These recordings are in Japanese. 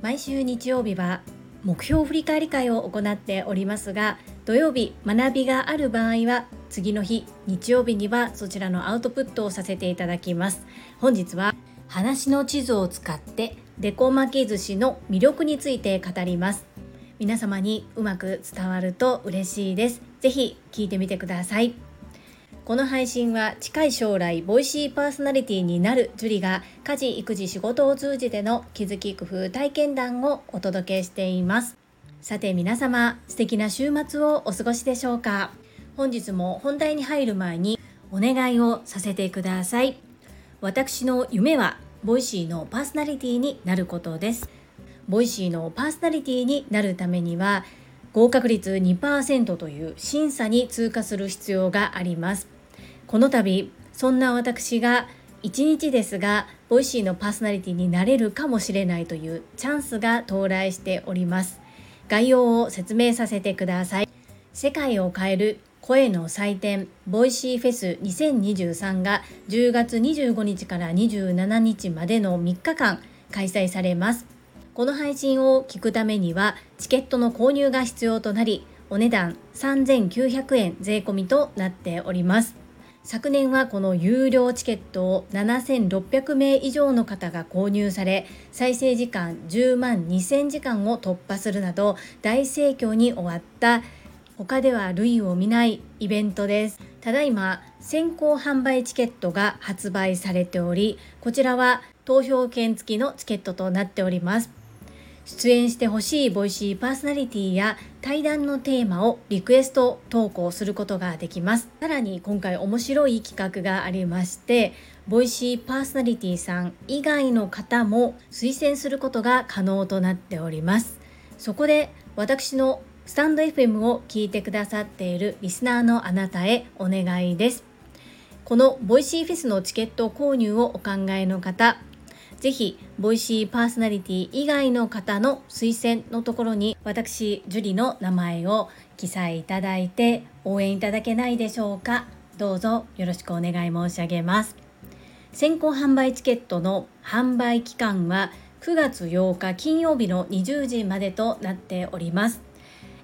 毎週日曜日は目標振り返り会を行っておりますが土曜日学びがある場合は次の日日曜日にはそちらのアウトプットをさせていただきます。本日は話の地図を使ってデコ巻き寿司の魅力について語ります。皆様にうまく伝わると嬉しいです。ぜひ聞いてみてください。この配信は近い将来ボイシーパーソナリティになるジュリが家事育児仕事を通じての気づき工夫体験談をお届けしています。さて皆様素敵な週末をお過ごしでしょうか？本日も本題に入る前にお願いをさせてください。私の夢は Voicy のパーソナリティになることです。 Voicy のパーソナリティになるためには合格率2%という審査に通過する必要があります。この度そんな私が1日ですが Voicy のパーソナリティになれるかもしれないというチャンスが到来しております。概要を説明させてください。世界を変える声の祭典 Voicy フェス2023が10月25日から27日までの3日間開催されます。この配信を聞くためにはチケットの購入が必要となりお値段3900円税込みとなっております。昨年はこの有料チケットを7600名以上の方が購入され再生時間10万2000時間を突破するなど大盛況に終わった他では類を見ないイベントです。ただいま先行販売チケットが発売されておりこちらは投票券付きのチケットとなっております。出演してほしいボイシーパーソナリティや対談のテーマをリクエスト投稿することができます。さらに今回面白い企画がありましてVoicy パーソナリティさん以外の方も推薦することが可能となっております。そこで私のスタンド FM を聞いてくださっているリスナーのあなたへお願いです。この Voicy フェスのチケット購入をお考えの方ぜひ、 Voicy パーソナリティ以外の方の推薦のところに、私、樹里の名前を記載いただいて、応援いただけないでしょうか。どうぞよろしくお願い申し上げます。先行販売チケットの販売期間は9月8日金曜日の20時までとなっております。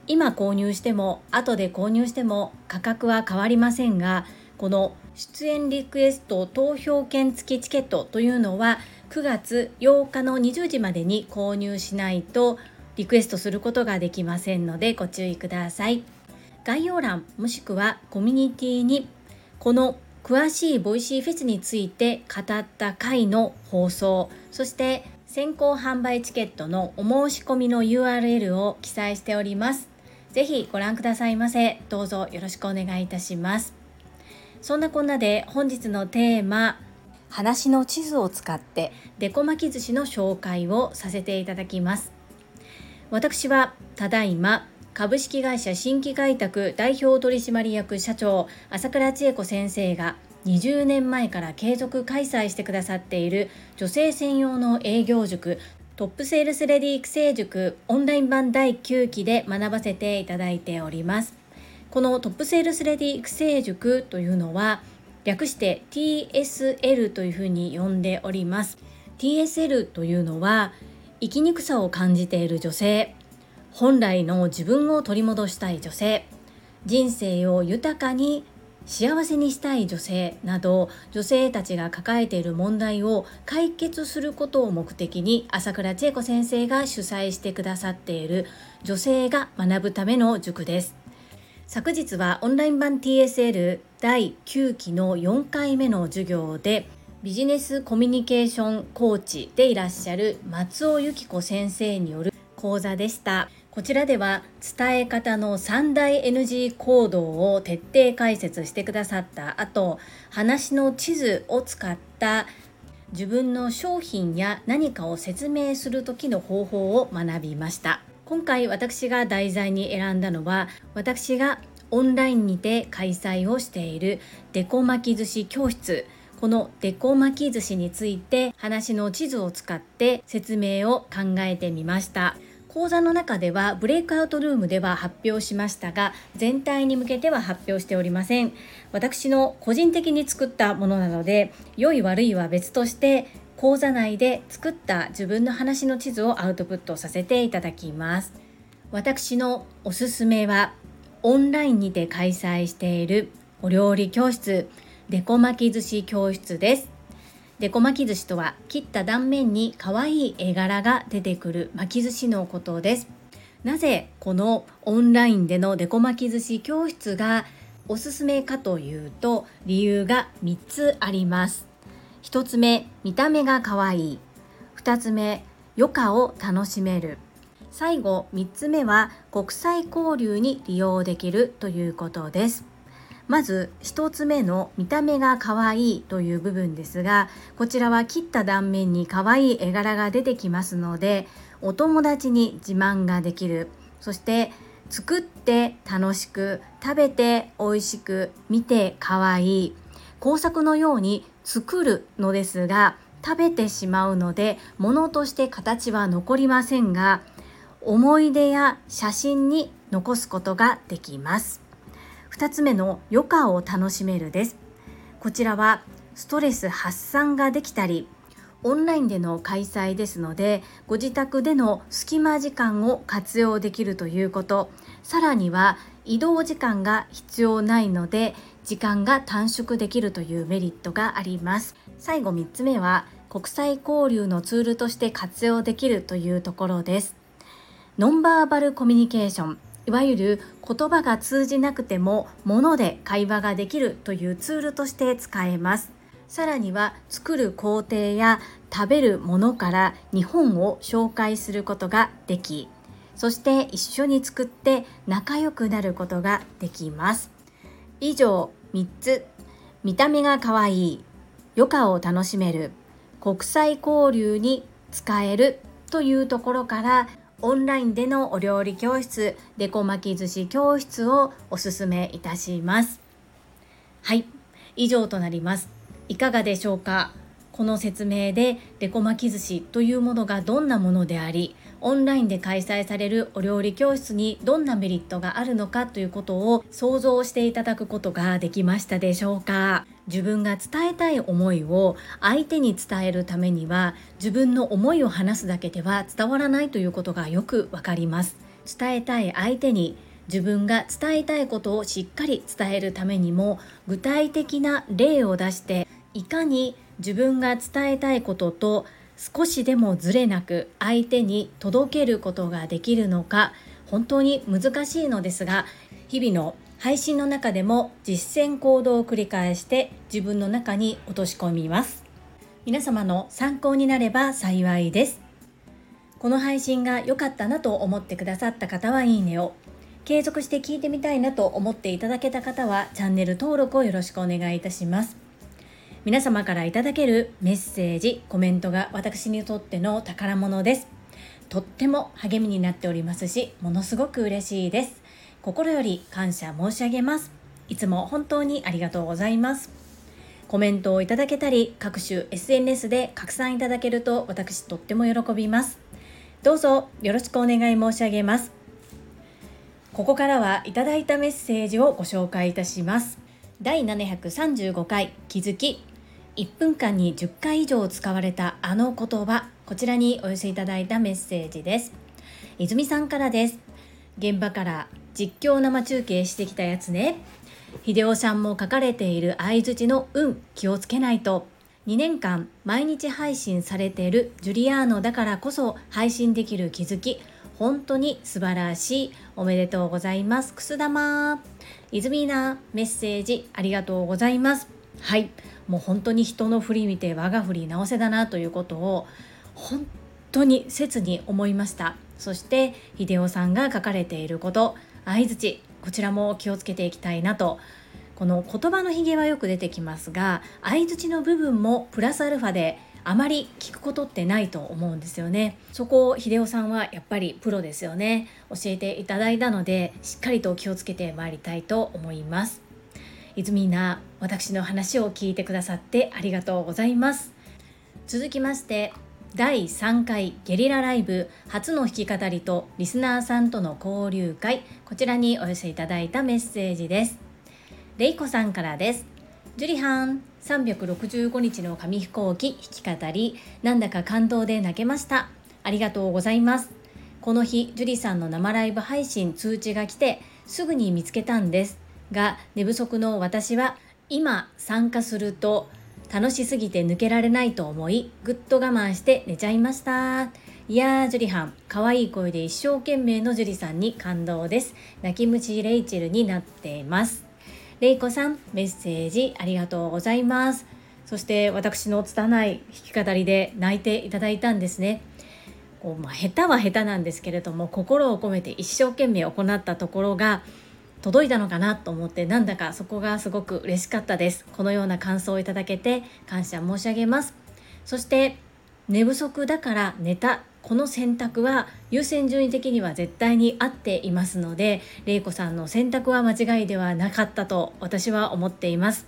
今購入しても後で購入しても価格は変わりませんがこの出演リクエスト投票券付きチケットというのは9月8日の20時までに購入しないとリクエストすることができませんのでご注意ください。概要欄もしくはコミュニティにこの詳しい Voicy フェスについて語った回の放送そして先行販売チケットのお申し込みの URL を記載しております。ぜひご覧くださいませ。どうぞよろしくお願いいたします。そんなこんなで本日のテーマ話の地図を使ってデコ巻き寿司の紹介をさせていただきます。私はただいま株式会社新規開拓代表取締役社長朝倉千恵子先生が20年前から継続開催してくださっている女性専用の営業塾トップセールスレディ育成塾オンライン版第9期で学ばせていただいております。このトップセールスレディ育成塾というのは略して TSL というふうに呼んでおります。TSL というのは生きにくさを感じている女性本来の自分を取り戻したい女性人生を豊かに幸せにしたい女性など女性たちが抱えている問題を解決することを目的に朝倉千恵子先生が主催してくださっている女性が学ぶための塾です。昨日はオンライン版 TSL 第9期の4回目の授業でビジネスコミュニケーションコーチでいらっしゃる松尾由紀子先生による講座でした。こちらでは伝え方の3大 NG 行動を徹底解説してくださった後話の地図を使った自分の商品や何かを説明する時の方法を学びました。今回私が題材に選んだのは私がオンラインにて開催をしているデコ巻き寿司教室。このデコ巻き寿司について話の地図を使って説明を考えてみました。講座の中ではブレイクアウトルームでは発表しましたが全体に向けては発表しておりません。私の個人的に作ったものなので良い悪いは別として講座内で作った自分の話の地図をアウトプットさせていただきます。私のおすすめはオンラインにて開催しているお料理教室デコ巻き寿司教室です。デコ巻き寿司とは切った断面に可愛い絵柄が出てくる巻き寿司のことです。なぜこのオンラインでのデコ巻き寿司教室がおすすめかというと理由が3つあります。1つ目見た目が可愛い。2つ目余暇を楽しめる。最後3つ目は国際交流に利用できるということです。まず1つ目の見た目が可愛いという部分ですがこちらは切った断面に可愛い絵柄が出てきますのでお友達に自慢ができる。そして作って楽しく食べて美味しく見て可愛い。工作のように作るのですが食べてしまうので物として形は残りませんが思い出や写真に残すことができます。2つ目の余暇を楽しめるです。こちらはストレス発散ができたりオンラインでの開催ですのでご自宅での隙間時間を活用できるということ。さらには移動時間が必要ないので時間が短縮できるというメリットがあります。最後3つ目は国際交流のツールとして活用できるというところです。ノンバーバルコミュニケーションいわゆる言葉が通じなくても物で会話ができるというツールとして使えます。さらには作る工程や食べるものから日本を紹介することができそして一緒に作って仲良くなることができます。以上3つ。見た目が可愛い。余暇を楽しめる。国際交流に使える。というところからオンラインでのお料理教室デコ巻き寿司教室をおすすめいたします。はい。以上となります。いかがでしょうか？この説明でデコ巻き寿司というものがどんなものでありオンラインで開催されるお料理教室にどんなメリットがあるのかということを想像していただくことができましたでしょうか。自分が伝えたい思いを相手に伝えるためには自分の思いを話すだけでは伝わらないということがよくわかります。伝えたい相手に自分が伝えたいことをしっかり伝えるためにも具体的な例を出していかに自分が伝えたいことと少しでもずれなく相手に届けることができるのか本当に難しいのですが日々の配信の中でも実践行動を繰り返して自分の中に落とし込みます。皆様の参考になれば幸いです。この配信が良かったなと思ってくださった方はいいねを継続して聞いてみたいなと思っていただけた方はチャンネル登録をよろしくお願いいたします。皆様からいただけるメッセージコメントが私にとっての宝物です。とっても励みになっておりますしものすごく嬉しいです。心より感謝申し上げます。いつも本当にありがとうございます。コメントをいただけたり各種 SNS で拡散いただけると私とっても喜びます。どうぞよろしくお願い申し上げます。ここからはいただいたメッセージをご紹介いたします。第735回気づき。1分間に10回以上使われたあの言葉こちらにお寄せいただいたメッセージです。泉さんからです。現場から実況生中継してきたやつね。秀夫さんも書かれている相づちの運気をつけないと。2年間毎日配信されているジュリアーノだからこそ配信できる気づき。本当に素晴らしい。おめでとうございます。くす玉。泉なメッセージありがとうございます。はい。もう本当に人の振り見て我が振り直せだなということを本当に切に思いました。そして秀夫さんが書かれていること相づちこちらも気をつけていきたいなと。この言葉のひげはよく出てきますが相づちの部分もプラスアルファであまり聞くことってないと思うんですよね。そこを秀夫さんはやっぱりプロですよね。教えていただいたのでしっかりと気をつけてまいりたいと思います。泉な私の話を聞いてくださってありがとうございます。続きまして第3回ゲリラライブ初の弾き語りとリスナーさんとの交流会。こちらにお寄せいただいたメッセージです。レイコさんからです。ジュリハン365日の紙飛行機弾き語りなんだか感動で泣けました。ありがとうございます。この日ジュリさんの生ライブ配信通知が来てすぐに見つけたんです。が寝不足の私は今参加すると楽しすぎて抜けられないと思いぐっと我慢して寝ちゃいました。いやージュリハン可愛い声で一生懸命のジュリさんに感動です。泣き虫レイチェルになっています。レイコさんメッセージありがとうございます。そして私の拙い弾き語りで泣いていただいたんですね。こう、まあ、下手は下手なんですけれども心を込めて一生懸命行ったところが届いたのかなと思ってなんだかそこがすごく嬉しかったです。このような感想をいただけて感謝申し上げます。そして寝不足だから寝たこの選択は優先順位的には絶対に合っていますので玲子さんの選択は間違いではなかったと私は思っています。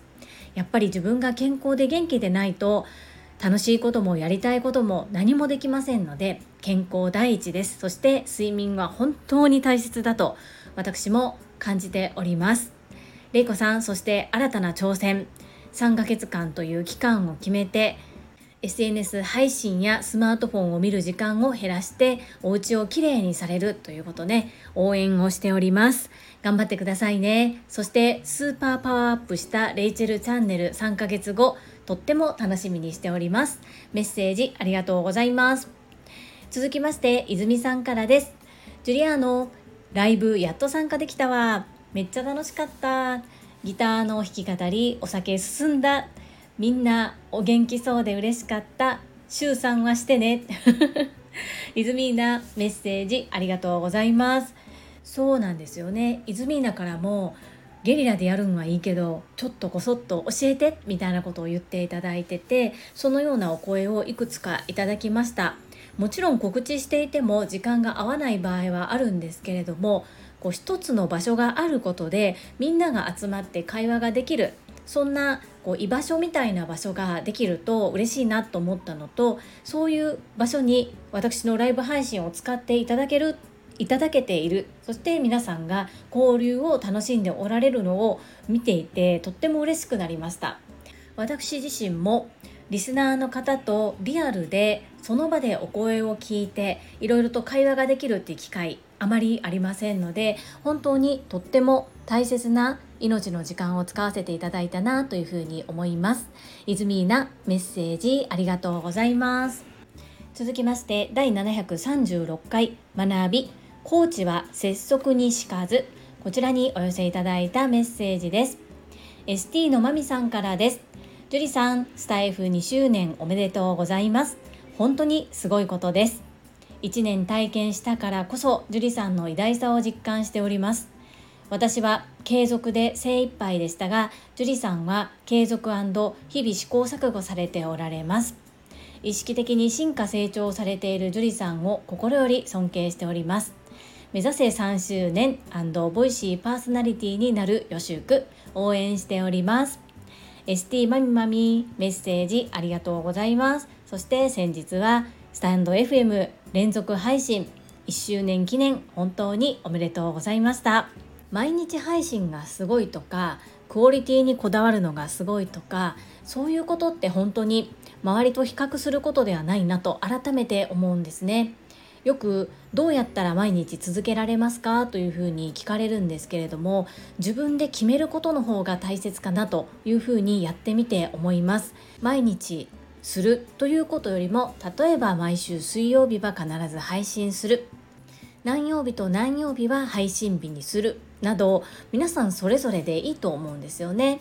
やっぱり自分が健康で元気でないと楽しいこともやりたいことも何もできませんので健康第一です。そして睡眠は本当に大切だと私も感じております。れいこさんそして新たな挑戦。3ヶ月間という期間を決めて SNS 配信やスマートフォンを見る時間を減らしてお家をきれいにされるということね応援をしております。頑張ってくださいね。そしてスーパーパワーアップしたレイチェルチャンネル3ヶ月後とっても楽しみにしております。メッセージありがとうございます。続きまして泉さんからです。ジュリアーノライブやっと参加できたわ。めっちゃ楽しかった。ギターの弾き語りお酒進んだ。みんなお元気そうで嬉しかった。週3はしてね。イズミーナメッセージありがとうございます。そうなんですよね。イズミーナからもゲリラでやるんはいいけどちょっとこそっと教えてみたいなことを言っていただいててそのようなお声をいくつかいただきました。もちろん告知していても時間が合わない場合はあるんですけれどもこう一つの場所があることでみんなが集まって会話ができるそんなこう居場所みたいな場所ができると嬉しいなと思ったのとそういう場所に私のライブ配信を使っていただけるいただけているそして皆さんが交流を楽しんでおられるのを見ていてとっても嬉しくなりました。私自身もリスナーの方とリアルでその場でお声を聞いていろいろと会話ができるっていう機会あまりありませんので本当にとっても大切な命の時間を使わせていただいたなというふうに思います。イズミーナメッセージありがとうございます。続きまして第736回学びコーチは拙速にしかず。こちらにお寄せいただいたメッセージです。ST のまみさんからです。ジュリさん、スタイフ2周年おめでとうございます。本当にすごいことです。1年体験したからこそ、ジュリさんの偉大さを実感しております。私は継続で精一杯でしたが、ジュリさんは継続日々試行錯誤されておられます。意識的に進化成長されているジュリさんを心より尊敬しております。目指せ3周年ボイシーパーソナリティになる予習区応援しております。ST マミマミメッセージありがとうございます。そして先日はスタンド FM 連続配信1周年記念本当におめでとうございました。毎日配信がすごいとかクオリティにこだわるのがすごいとかそういうことって本当に周りと比較することではないなと改めて思うんですね。よくどうやったら毎日続けられますか？というふうに聞かれるんですけれども自分で決めることの方が大切かなというふうにやってみて思います。毎日するということよりも例えば毎週水曜日は必ず配信する。何曜日と何曜日は配信日にするなど皆さんそれぞれでいいと思うんですよね。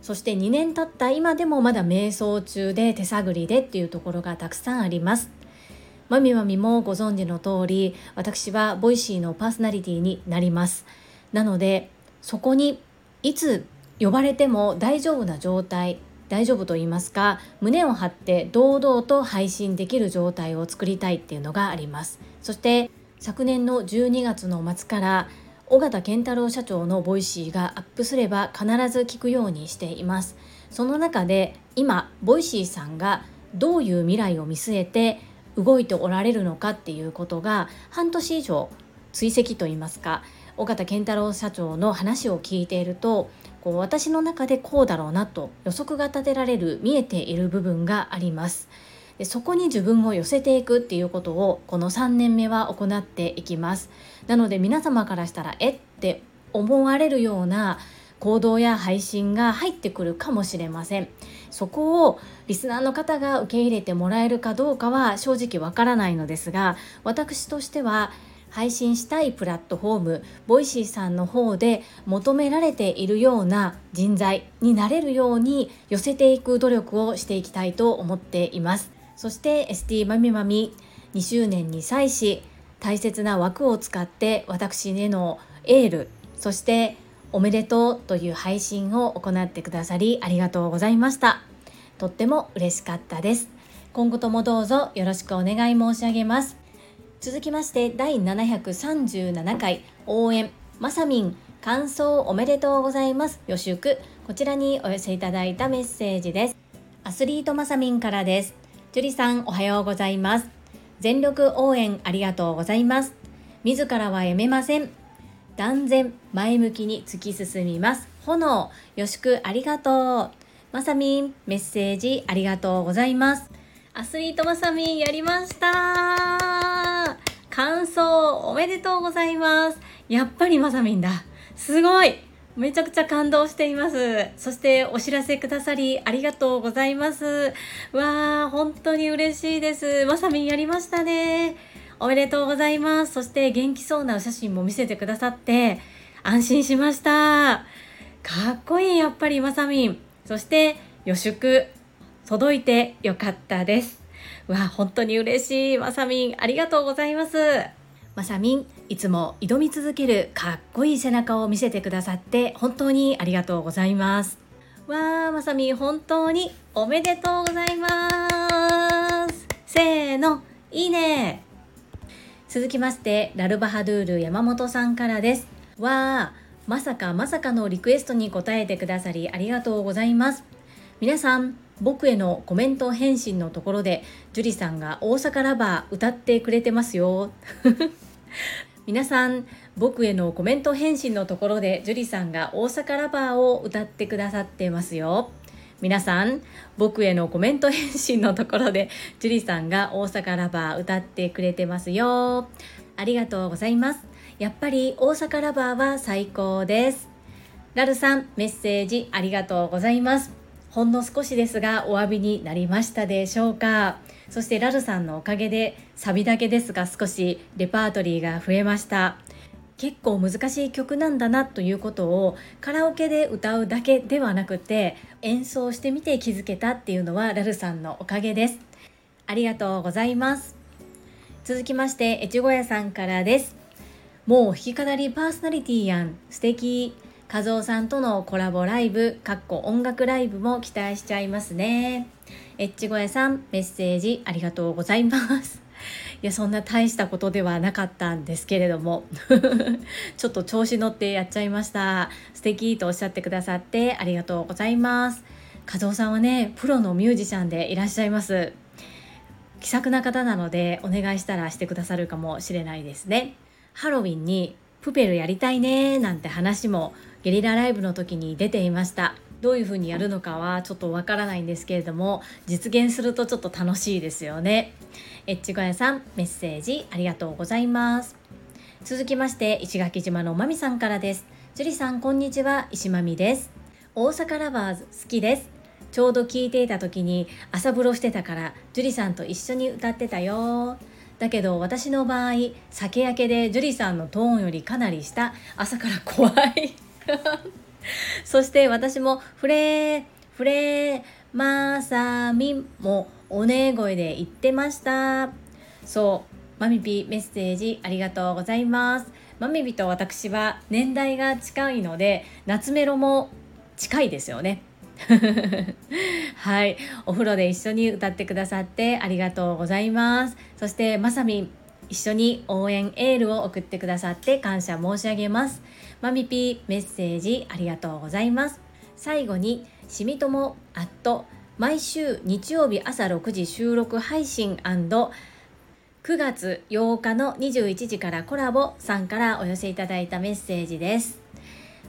そして2年経った今でもまだ迷走中で手探りでっていうところがたくさんあります。まみまみもご存知の通り私は Voicy のパーソナリティになります。なのでそこにいつ呼ばれても大丈夫な状態大丈夫と言いますか胸を張って堂々と配信できる状態を作りたいっていうのがあります。そして昨年の12月の末から緒方憲太郎社長の Voicy がアップすれば必ず聞くようにしています。その中で今 Voicy さんがどういう未来を見据えて動いておられるのかっていうことが半年以上追跡といいますか緒方憲太郎社長の話を聞いているとこう私の中でこうだろうなと予測が立てられる見えている部分があります。でそこに自分を寄せていくっていうことをこの3年目は行っていきますなので皆様からしたらえって思われるような行動や配信が入ってくるかもしれませんそこをリスナーの方が受け入れてもらえるかどうかは正直わからないのですが私としては配信したいプラットフォーム Voicy さんの方で求められているような人材になれるように寄せていく努力をしていきたいと思っています。そして ST まみまみ2周年に際し大切な枠を使って私へのエールそしておめでとうという配信を行ってくださりありがとうございました。とっても嬉しかったです。今後ともどうぞよろしくお願い申し上げます。続きまして第737回応援まさみん感想おめでとうございます。予習こちらにお寄せいただいたメッセージです。アスリートまさみんからです。樹里さんおはようございます。全力応援ありがとうございます。自らはやめません。断然前向きに突き進みます。炎よしくありがとう。まさみんメッセージありがとうございます。アスリートまさみんやりました。感想おめでとうございます。やっぱりまさみんだ。すごい。めちゃくちゃ感動しています。そしてお知らせくださりありがとうございます。わー本当に嬉しいです。まさみんやりましたね。おめでとうございますそして元気そうなお写真も見せてくださって安心しましたかっこいいやっぱりまさみんそして予祝届いてよかったです。わ、本当に嬉しい。まさみん、ありがとうございます。まさみん、いつも挑み続けるかっこいい背中を見せてくださって本当にありがとうございます。わー、まさみん、本当におめでとうございます。せーの、いいね。続きまして、ラルバハドゥール山本さんからです。わー、まさかまさかのリクエストに答えてくださりありがとうございます。皆さん、僕へのコメント返信のところで樹里さんが大阪ラバー歌ってくれてますよ 皆さん僕へのコメント返信のところで樹里さんが大阪ラバーを歌ってくださってますよ皆さん僕へのコメント返信のところで樹里さんが大阪ラバー歌ってくれてますよ。ありがとうございます。やっぱり大阪ラバーは最高です。ラルさんメッセージありがとうございます。ほんの少しですがお詫びになりましたでしょうか。そしてラルさんのおかげでサビだけですが少しレパートリーが増えました。結構難しい曲なんだなということをカラオケで歌うだけではなくて演奏してみて気づけたっていうのはラルさんのおかげです。ありがとうございます。続きまして越後屋さんからです。もう弾き語りパーソナリティやん。素敵。和夫さんとのコラボライブ、かっこ音楽ライブも期待しちゃいますね。エッチゴエさん、メッセージありがとうございます。いや、そんな大したことではなかったんですけれども、ちょっと調子乗ってやっちゃいました。素敵とおっしゃってくださってありがとうございます。和夫さんはね、プロのミュージシャンでいらっしゃいます。気さくな方なのでお願いしたらしてくださるかもしれないですね。ハロウィンにプペルやりたいねなんて話もゲリラライブの時に出ていましたどういう風にやるのかはちょっとわからないんですけれども実現するとちょっと楽しいですよねエッチ小屋さんメッセージありがとうございます。続きまして石垣島のまみさんからです。樹里さんこんにちは。石まみです。大阪ラバーズ好きです。ちょうど聞いていた時に朝風呂してたから樹里さんと一緒に歌ってたよ。だけど私の場合酒焼けで樹里さんのトーンよりかなり下。朝から怖い。そして私もフレーフレーまさみもおね声で言ってました。そう。マミピメッセージありがとうございます。マミピと私は年代が近いので夏メロも近いですよね。はい。お風呂で一緒に歌ってくださってありがとうございます。そしてまさみ一緒に応援エールを送ってくださって感謝申し上げます。マミピメッセージありがとうございます。最後にしみともアット毎週日曜日朝6時収録配信9月8日の21時からコラボさんからお寄せいただいたメッセージです。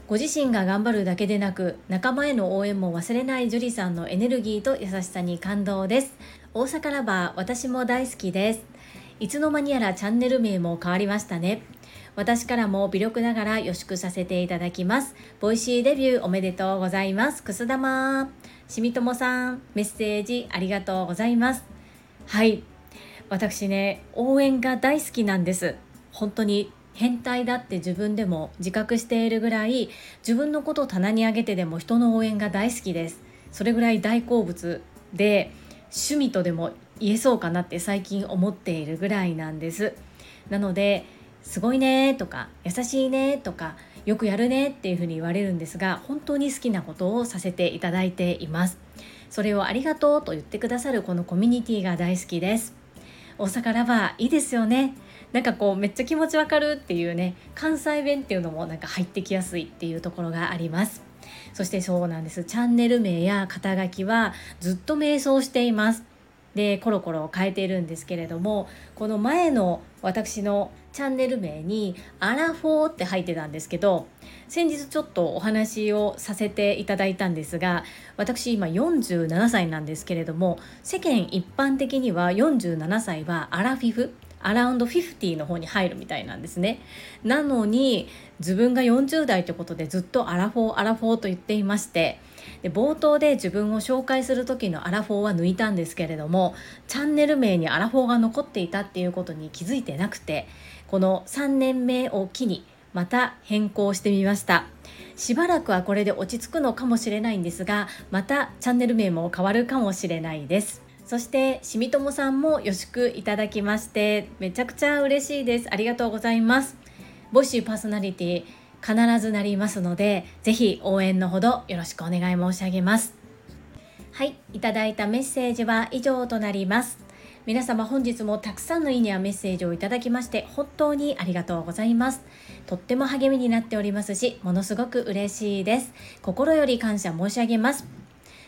ご自身が頑張るだけでなく仲間への応援も忘れない樹里さんのエネルギーと優しさに感動です。大阪ラバー私も大好きです。いつの間にやらチャンネル名も変わりましたね。私からも微力ながら予祝させていただきます。 Voicyデビューおめでとうございます。くす玉。しみともさんメッセージありがとうございます。はい。私ね応援が大好きなんです。本当に変態だって自分でも自覚しているぐらい自分のことを棚に上げてでも人の応援が大好きです。それぐらい大好物で趣味とでも言えそうかなって最近思っているぐらいなんです。なのですごいねとか優しいねとかよくやるねっていうふうに言われるんですが本当に好きなことをさせていただいています。それをありがとうと言ってくださるこのコミュニティが大好きです。大阪ラバーいいですよね。なんかこうめっちゃ気持ちわかるっていうね関西弁っていうのもなんか入ってきやすいっていうところがあります。そしてそうなんです。チャンネル名や肩書きはずっと迷走しています。でコロコロ変えているんですけれどもこの前の私のチャンネル名に「アラフォー」って入ってたんですけど先日ちょっとお話をさせていただいたんですが私今47歳なんですけれども世間一般的には47歳はアラフィフアラウンド50の方に入るみたいなんですね。なのに自分が40代ということでずっとアラフォーアラフォーと言っていましてで冒頭で自分を紹介する時のアラフォーは抜いたんですけれどもチャンネル名にアラフォーが残っていたっていうことに気づいてなくてこの3年目を機にまた変更してみました。しばらくはこれで落ち着くのかもしれないんですがまたチャンネル名も変わるかもしれないです。そしてしみともさんも予祝いただきましてめちゃくちゃ嬉しいです。ありがとうございます。ボイシーパーソナリティ必ずなりますのでぜひ応援のほどよろしくお願い申し上げます。はいいただいたメッセージは以上となります。皆様本日もたくさんのいいねやメッセージをいただきまして本当にありがとうございます。とっても励みになっておりますしものすごく嬉しいです。心より感謝申し上げます。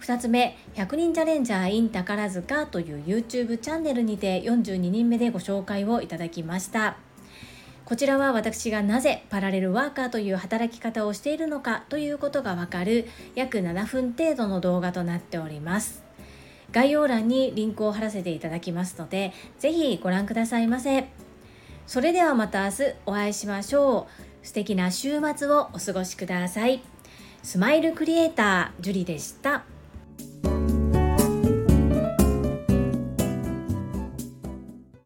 2つ目100人チャレンジャー in 宝塚という YouTube チャンネルにて42人目でご紹介をいただきました。こちらは私がなぜパラレルワーカーという働き方をしているのかということがわかる約7分程度の動画となっております。概要欄にリンクを貼らせていただきますのでぜひご覧くださいませ。それではまた明日お会いしましょう。素敵な週末をお過ごしください。スマイルクリエイタージュリでした。